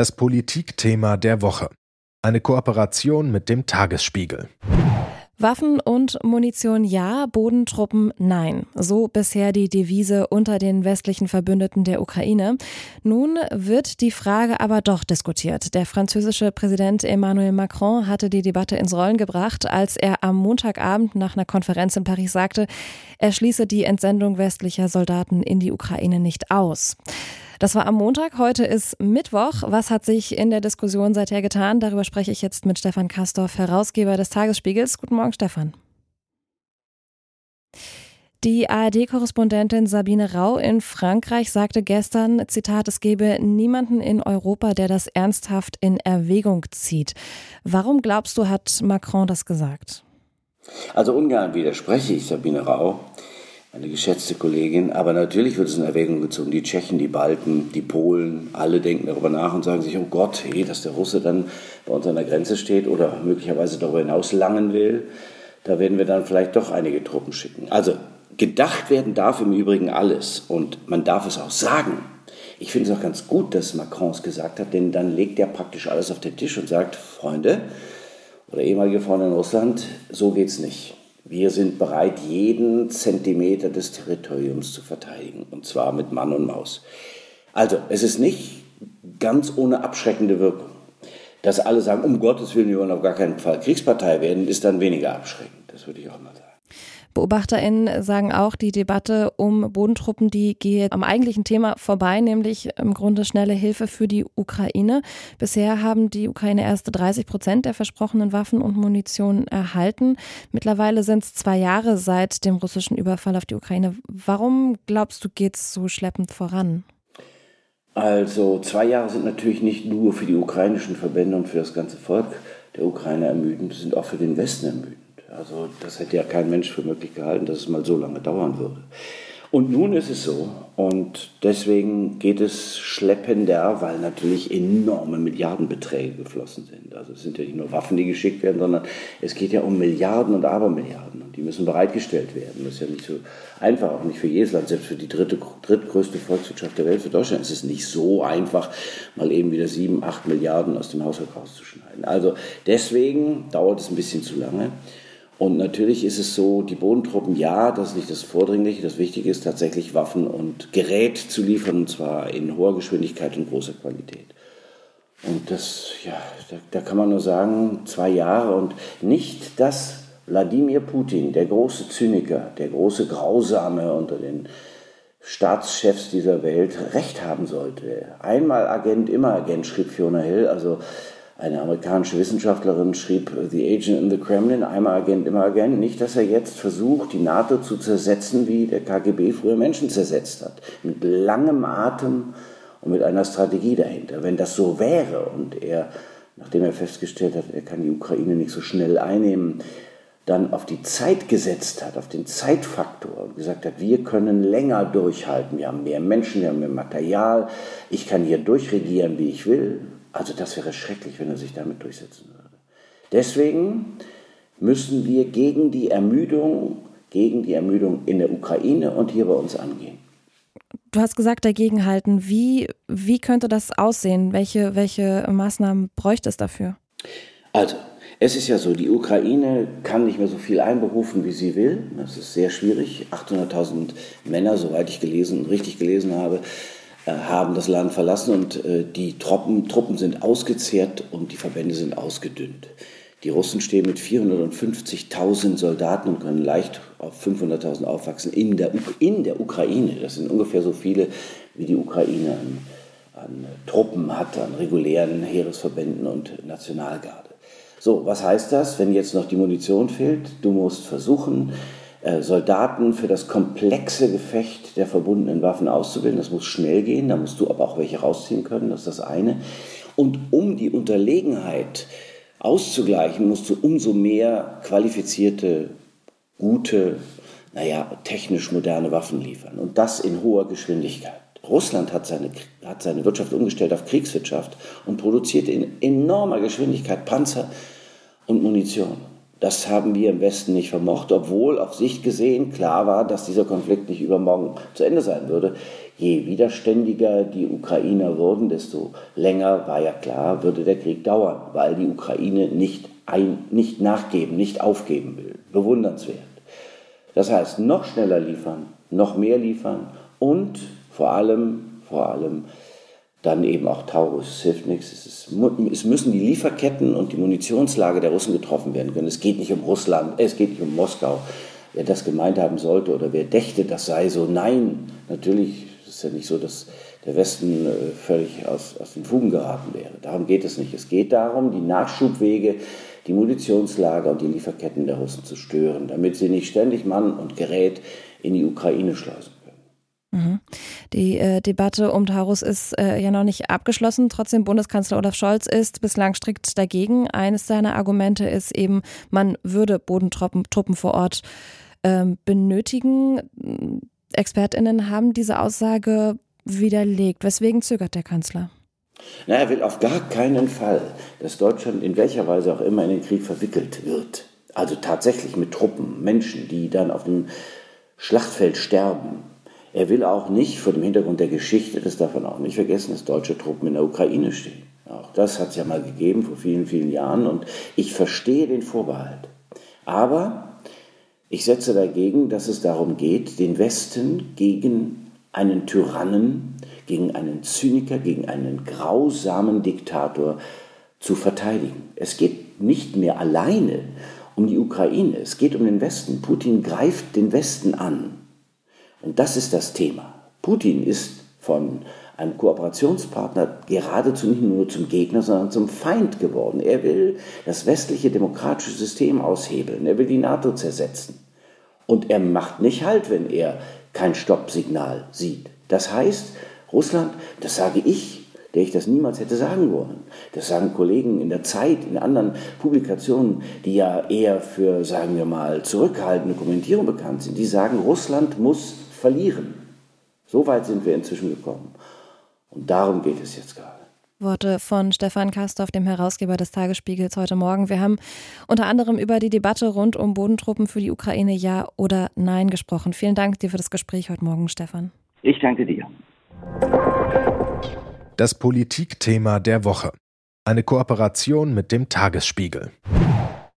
Das Politikthema der Woche. Eine Kooperation mit dem Tagesspiegel. Waffen und Munition ja, Bodentruppen nein. So bisher die Devise unter den westlichen Verbündeten der Ukraine. Nun wird die Frage aber doch diskutiert. Der französische Präsident Emmanuel Macron hatte die Debatte ins Rollen gebracht, als er am Montagabend nach einer Konferenz in Paris sagte, er schließe die Entsendung westlicher Soldaten in die Ukraine nicht aus. Das war am Montag, heute ist Mittwoch. Was hat sich in der Diskussion seither getan? Darüber spreche ich jetzt mit Stefan Kastorf, Herausgeber des Tagesspiegels. Guten Morgen, Stefan. Die ARD-Korrespondentin Sabine Rau in Frankreich sagte gestern, Zitat, es gebe niemanden in Europa, der das ernsthaft in Erwägung zieht. Warum glaubst du, hat Macron das gesagt? Also ungern widerspreche ich Sabine Rau eine geschätzte Kollegin. Aber natürlich wird es in Erwägung gezogen. Die Tschechen, die Balten, die Polen, alle denken darüber nach und sagen sich, oh Gott, hey, dass der Russe dann bei uns an der Grenze steht oder möglicherweise darüber hinaus langen will. Da werden wir dann vielleicht doch einige Truppen schicken. Also gedacht werden darf im Übrigen alles und man darf es auch sagen. Ich finde es auch ganz gut, dass Macron es gesagt hat, denn dann legt er praktisch alles auf den Tisch und sagt, Freunde oder ehemalige Freunde in Russland, so geht's nicht. Wir sind bereit, jeden Zentimeter des Territoriums zu verteidigen, und zwar mit Mann und Maus. Also, es ist nicht ganz ohne abschreckende Wirkung. Dass alle sagen, um Gottes Willen, wir wollen auf gar keinen Fall Kriegspartei werden, ist dann weniger abschreckend. Das würde ich auch mal sagen. BeobachterInnen sagen auch, die Debatte um Bodentruppen, die geht am eigentlichen Thema vorbei, nämlich im Grunde schnelle Hilfe für die Ukraine. Bisher haben die Ukraine erst 30 Prozent der versprochenen Waffen und Munition erhalten. Mittlerweile sind es zwei Jahre seit dem russischen Überfall auf die Ukraine. Warum glaubst du, geht es so schleppend voran? Also zwei Jahre sind natürlich nicht nur für die ukrainischen Verbände und für das ganze Volk der Ukraine ermüdend, sind auch für den Westen ermüdend. Also das hätte ja kein Mensch für möglich gehalten, dass es mal so lange dauern würde. Und nun ist es so. Und deswegen geht es schleppender, weil natürlich enorme Milliardenbeträge geflossen sind. Also es sind ja nicht nur Waffen, die geschickt werden, sondern es geht ja um Milliarden und Abermilliarden. Und die müssen bereitgestellt werden. Das ist ja nicht so einfach, auch nicht für jedes Land. Selbst für die dritte, drittgrößte Volkswirtschaft der Welt, für Deutschland, ist es nicht so einfach, mal eben wieder sieben, acht Milliarden aus dem Haushalt rauszuschneiden. Also deswegen dauert es ein bisschen zu lange. Und natürlich ist es so, die Bodentruppen, ja, das ist nicht das Vordringliche. Das Wichtige ist tatsächlich Waffen und Gerät zu liefern, und zwar in hoher Geschwindigkeit und großer Qualität. Und das, ja, da, da kann man nur sagen, zwei Jahre und nicht, dass Wladimir Putin, der große Zyniker, der große Grausame unter den Staatschefs dieser Welt, recht haben sollte. Einmal Agent, immer Agent, schrieb Fiona Hill. Also eine amerikanische Wissenschaftlerin schrieb, The Agent in the Kremlin, einmal Agent, immer Agent. Nicht, dass er jetzt versucht, die NATO zu zersetzen, wie der KGB früher Menschen zersetzt hat. Mit langem Atem und mit einer Strategie dahinter. Wenn das so wäre und er, nachdem er festgestellt hat, er kann die Ukraine nicht so schnell einnehmen, dann auf die Zeit gesetzt hat, auf den Zeitfaktor und gesagt hat, wir können länger durchhalten, wir haben mehr Menschen, wir haben mehr Material, ich kann hier durchregieren, wie ich will, also das wäre schrecklich, wenn er sich damit durchsetzen würde. Deswegen müssen wir gegen die Ermüdung, gegen die Ermüdung in der Ukraine und hier bei uns angehen. Du hast gesagt, dagegenhalten. Wie, wie könnte das aussehen? Welche, welche Maßnahmen bräuchte es dafür? Also, es ist ja so, die Ukraine kann nicht mehr so viel einberufen, wie sie will. Das ist sehr schwierig. 800.000 Männer, soweit ich gelesen und richtig gelesen habe, haben das Land verlassen und äh, die Truppen, Truppen sind ausgezehrt und die Verbände sind ausgedünnt. Die Russen stehen mit 450.000 Soldaten und können leicht auf 500.000 aufwachsen in der, in der Ukraine. Das sind ungefähr so viele, wie die Ukraine an, an Truppen hat, an regulären Heeresverbänden und Nationalgarde. So, was heißt das, wenn jetzt noch die Munition fehlt? Du musst versuchen, äh, Soldaten für das komplexe Gefecht der verbundenen Waffen auszubilden. Das muss schnell gehen, da musst du aber auch welche rausziehen können, das ist das eine. Und um die Unterlegenheit auszugleichen, musst du umso mehr qualifizierte, gute, naja, technisch moderne Waffen liefern. Und das in hoher Geschwindigkeit. Russland hat seine, hat seine Wirtschaft umgestellt auf Kriegswirtschaft und produziert in enormer Geschwindigkeit Panzer und Munition. Das haben wir im Westen nicht vermocht, obwohl auf Sicht gesehen klar war, dass dieser Konflikt nicht übermorgen zu Ende sein würde. Je widerständiger die Ukrainer wurden, desto länger war ja klar, würde der Krieg dauern, weil die Ukraine nicht, ein, nicht nachgeben, nicht aufgeben will. Bewundernswert. Das heißt, noch schneller liefern, noch mehr liefern und vor allem, vor allem dann eben auch Taurus. Es hilft nichts. Es, ist, es, müssen die Lieferketten und die Munitionslage der Russen getroffen werden können. Es geht nicht um Russland, es geht nicht um Moskau. Wer das gemeint haben sollte oder wer dächte, das sei so, nein, natürlich ist es ja nicht so, dass der Westen äh, völlig aus, aus den Fugen geraten wäre. Darum geht es nicht. Es geht darum, die Nachschubwege, die Munitionslager und die Lieferketten der Russen zu stören, damit sie nicht ständig Mann und Gerät in die Ukraine schleusen. Mhm. Die äh, Debatte um Taurus ist äh, ja noch nicht abgeschlossen. Trotzdem, Bundeskanzler Olaf Scholz ist bislang strikt dagegen. Eines seiner Argumente ist eben, man würde Bodentruppen Truppen vor Ort ähm, benötigen. ExpertInnen haben diese Aussage widerlegt. Weswegen zögert der Kanzler? Na, er will auf gar keinen Fall, dass Deutschland in welcher Weise auch immer in den Krieg verwickelt wird. Also tatsächlich mit Truppen, Menschen, die dann auf dem Schlachtfeld sterben, er will auch nicht vor dem Hintergrund der Geschichte, das darf man auch nicht vergessen, dass deutsche Truppen in der Ukraine stehen. Auch das hat es ja mal gegeben vor vielen, vielen Jahren und ich verstehe den Vorbehalt. Aber ich setze dagegen, dass es darum geht, den Westen gegen einen Tyrannen, gegen einen Zyniker, gegen einen grausamen Diktator zu verteidigen. Es geht nicht mehr alleine um die Ukraine, es geht um den Westen. Putin greift den Westen an. Und das ist das Thema. Putin ist von einem Kooperationspartner geradezu nicht nur zum Gegner, sondern zum Feind geworden. Er will das westliche demokratische System aushebeln. Er will die NATO zersetzen. Und er macht nicht Halt, wenn er kein Stoppsignal sieht. Das heißt, Russland, das sage ich, der ich das niemals hätte sagen wollen. Das sagen Kollegen in der Zeit, in anderen Publikationen, die ja eher für, sagen wir mal, zurückhaltende Kommentierung bekannt sind. Die sagen, Russland muss verlieren. So weit sind wir inzwischen gekommen. Und darum geht es jetzt gerade. Worte von Stefan Kastorf, dem Herausgeber des Tagesspiegels heute Morgen. Wir haben unter anderem über die Debatte rund um Bodentruppen für die Ukraine Ja oder Nein gesprochen. Vielen Dank dir für das Gespräch heute Morgen, Stefan. Ich danke dir. Das Politikthema der Woche. Eine Kooperation mit dem Tagesspiegel.